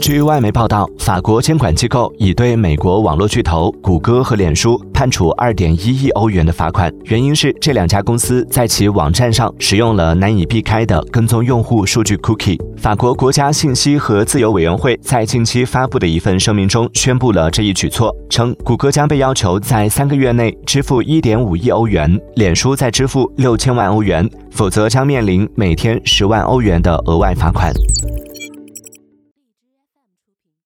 据外媒报道，法国监管机构已对美国网络巨头谷歌和脸书判处2.1亿欧元的罚款，原因是这两家公司在其网站上使用了难以避开的跟踪用户数据 cookie。法国国家信息和自由委员会在近期发布的一份声明中宣布了这一举措，称谷歌将被要求在三个月内支付1.5亿欧元，脸书再支付六千万欧元，否则将面临每天十万欧元的额外罚款。